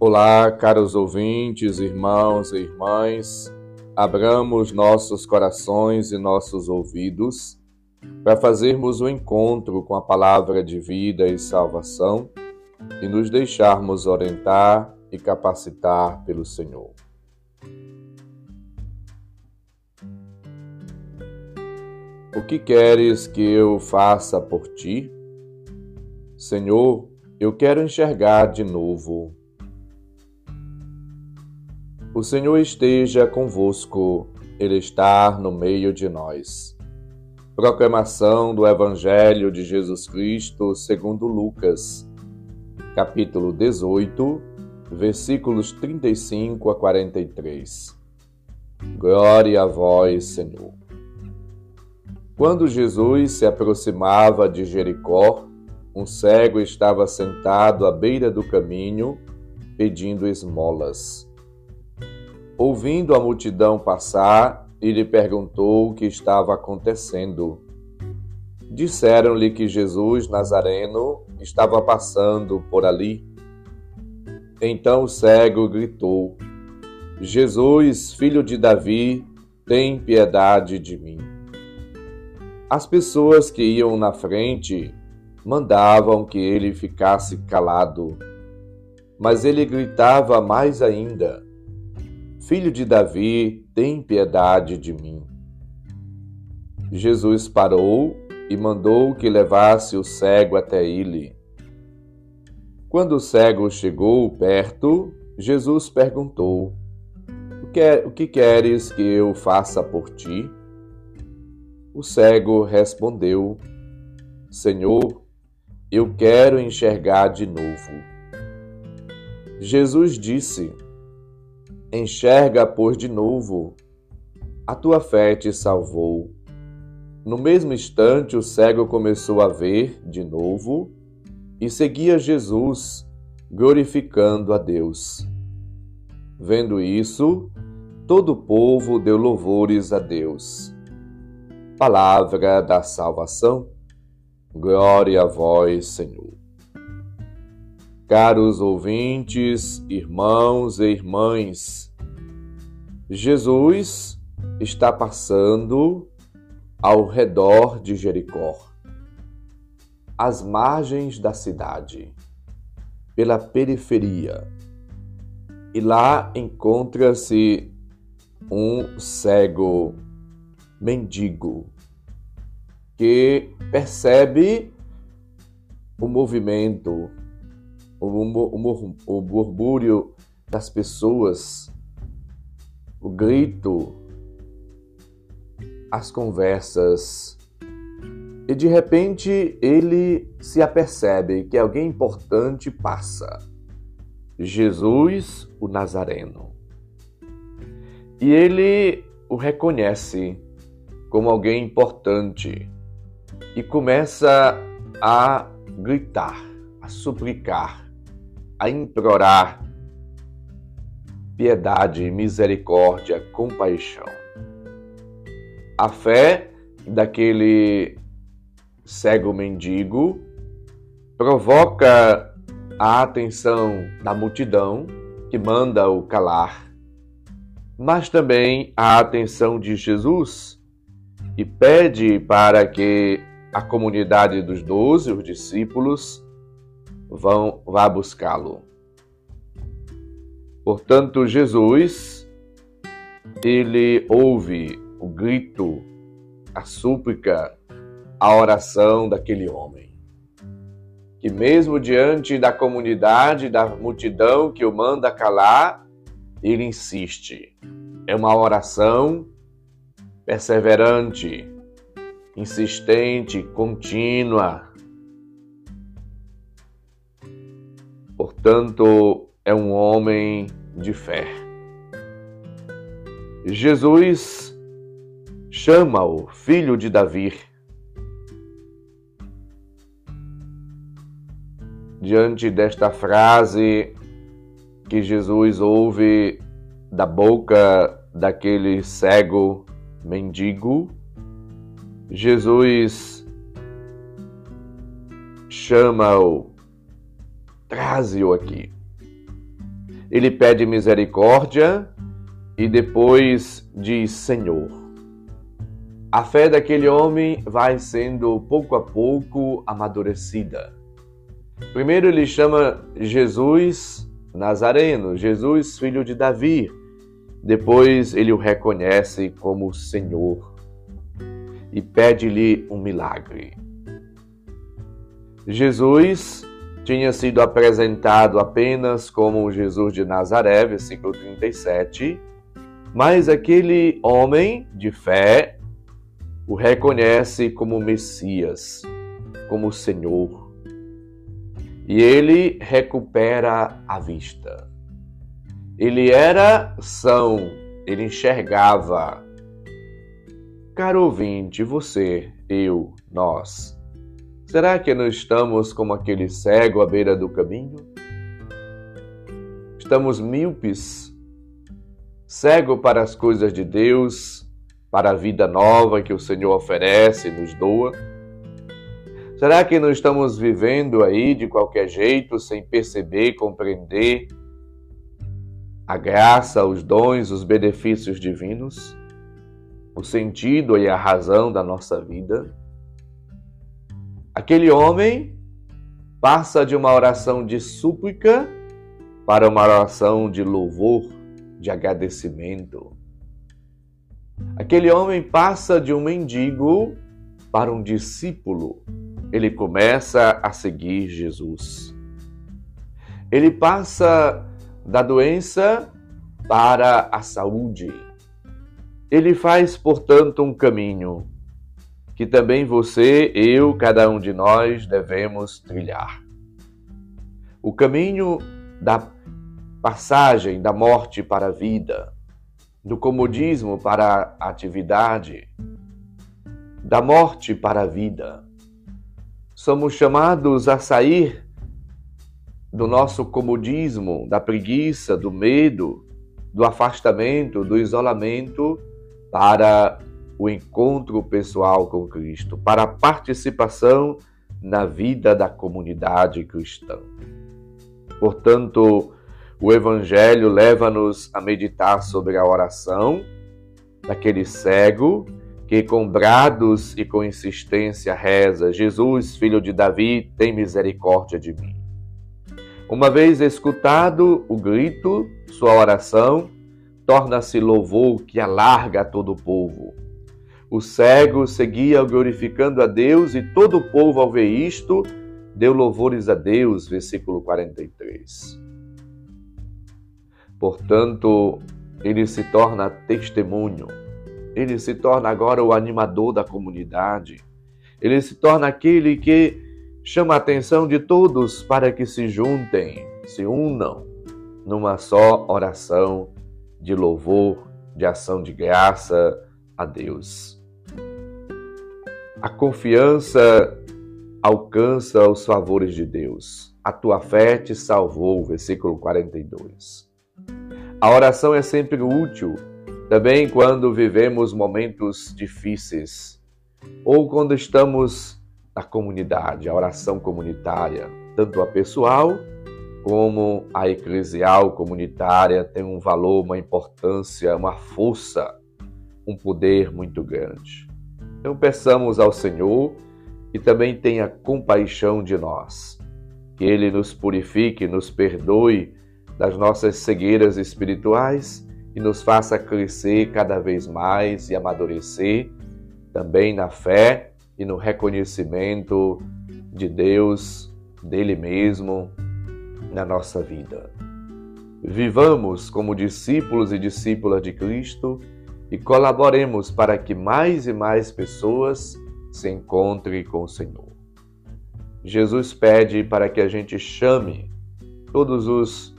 Olá, caros ouvintes, irmãos e irmãs. Abramos nossos corações e nossos ouvidos para fazermos o um encontro com a palavra de vida e salvação e nos deixarmos orientar e capacitar pelo Senhor. O que queres que eu faça por ti? Senhor, eu quero enxergar de novo. O Senhor esteja convosco, Ele está no meio de nós. Proclamação do Evangelho de Jesus Cristo segundo Lucas, capítulo 18, versículos 35 a 43. Glória a vós, Senhor. Quando Jesus se aproximava de Jericó, um cego estava sentado à beira do caminho, pedindo esmolas. Ouvindo a multidão passar, ele perguntou o que estava acontecendo. Disseram-lhe que Jesus Nazareno estava passando por ali. Então o cego gritou: Jesus, filho de Davi, tem piedade de mim. As pessoas que iam na frente mandavam que ele ficasse calado. Mas ele gritava mais ainda: Filho de Davi, tem piedade de mim. Jesus parou e mandou que levasse o cego até ele. Quando o cego chegou perto, Jesus perguntou: O que queres que eu faça por ti? O cego respondeu: Senhor, eu quero enxergar de novo. Jesus disse: Enxerga, pois, de novo. A tua fé te salvou. No mesmo instante, o cego começou a ver de novo e seguia Jesus, glorificando a Deus. Vendo isso, todo o povo deu louvores a Deus. Palavra da salvação. Glória a vós, Senhor. Caros ouvintes, irmãos e irmãs, Jesus está passando ao redor de Jericó, às margens da cidade, pela periferia. E lá encontra-se um cego mendigo que percebe o movimento, o, murmúrio das pessoas, o grito, as conversas. E de repente ele se apercebe que alguém importante passa. Jesus, o Nazareno. E ele o reconhece como alguém importante e começa a gritar, a suplicar, a implorar piedade, misericórdia, compaixão. A fé daquele cego mendigo provoca a atenção da multidão que manda o calar, mas também a atenção de Jesus e pede para que a comunidade dos doze, os discípulos, vão vá buscá-lo. Portanto, Jesus, ele ouve o grito, a súplica, a oração daquele homem. Que mesmo diante da comunidade, da multidão que o manda calar, ele insiste. É uma oração perseverante, insistente, contínua. Portanto, é um homem de fé. Jesus chama-o filho de Davi. Diante desta frase que Jesus ouve da boca daquele cego mendigo, Jesus chama-o, traze-o aqui. ele pede misericórdia e depois diz Senhor. A fé daquele homem vai sendo pouco a pouco amadurecida. Primeiro ele chama Jesus Nazareno, Jesus filho de Davi. Depois ele o reconhece como Senhor e pede-lhe um milagre. Jesus tinha sido apresentado apenas como Jesus de Nazaré, versículo 37, mas aquele homem de fé o reconhece como Messias, como Senhor. E ele recupera a vista. Ele era são, ele enxergava. Caro ouvinte, você, eu, nós, Será que não estamos como aquele cego à beira do caminho? Estamos míopes, cego para as coisas de Deus, para a vida nova que o Senhor oferece e nos doa? Será que não estamos vivendo aí de qualquer jeito, sem perceber, compreender a graça, os dons, os benefícios divinos, o sentido e a razão da nossa vida? Aquele homem passa de uma oração de súplica para uma oração de louvor, de agradecimento. Aquele homem passa de um mendigo para um discípulo. Ele começa a seguir Jesus. Ele passa da doença para a saúde. Ele faz, portanto, um caminho que também você, eu, cada um de nós devemos trilhar. O caminho da passagem da morte para a vida, do comodismo para a atividade, da morte para a vida. Somos chamados a sair do nosso comodismo, da preguiça, do medo, do afastamento, do isolamento, para o encontro pessoal com Cristo, para a participação na vida da comunidade cristã. Portanto, o Evangelho leva-nos a meditar sobre a oração daquele cego que, com brados e com insistência, reza: Jesus, filho de Davi, tem misericórdia de mim. Uma vez escutado o grito, sua oração torna-se louvor que alarga todo o povo. O cego seguia glorificando a Deus e todo o povo, ao ver isto, deu louvores a Deus. Versículo 43. Portanto, ele se torna testemunho, ele se torna agora o animador da comunidade, ele se torna aquele que chama a atenção de todos para que se juntem, se unam numa só oração de louvor, de ação de graça a Deus. A confiança alcança os favores de Deus. A tua fé te salvou, versículo 42. A oração é sempre útil, também quando vivemos momentos difíceis ou quando estamos na comunidade, a oração comunitária, tanto a pessoal como a eclesial comunitária tem um valor, uma importância, uma força, um poder muito grande. Então peçamos ao Senhor que também tenha compaixão de nós, que Ele nos purifique, nos perdoe das nossas cegueiras espirituais e nos faça crescer cada vez mais e amadurecer também na fé e no reconhecimento de Deus, dele mesmo, na nossa vida. Vivamos como discípulos e discípulas de Cristo e colaboremos para que mais e mais pessoas se encontrem com o Senhor. Jesus pede para que a gente chame todos os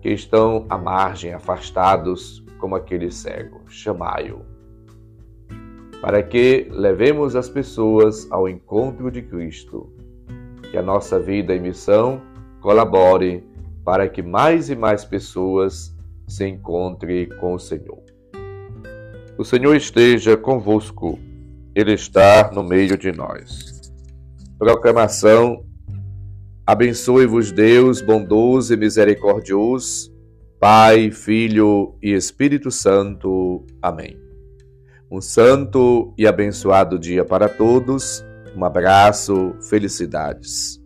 que estão à margem, afastados, como aquele cego. Chamai-o. Para que levemos as pessoas ao encontro de Cristo. Que a nossa vida e missão colabore para que mais e mais pessoas se encontrem com o Senhor. O Senhor esteja convosco, Ele está no meio de nós. Proclamação Abençoe-vos Deus bondoso e misericordioso, Pai, Filho e Espírito Santo. Amém. Um santo e abençoado dia para todos. Um abraço, felicidades.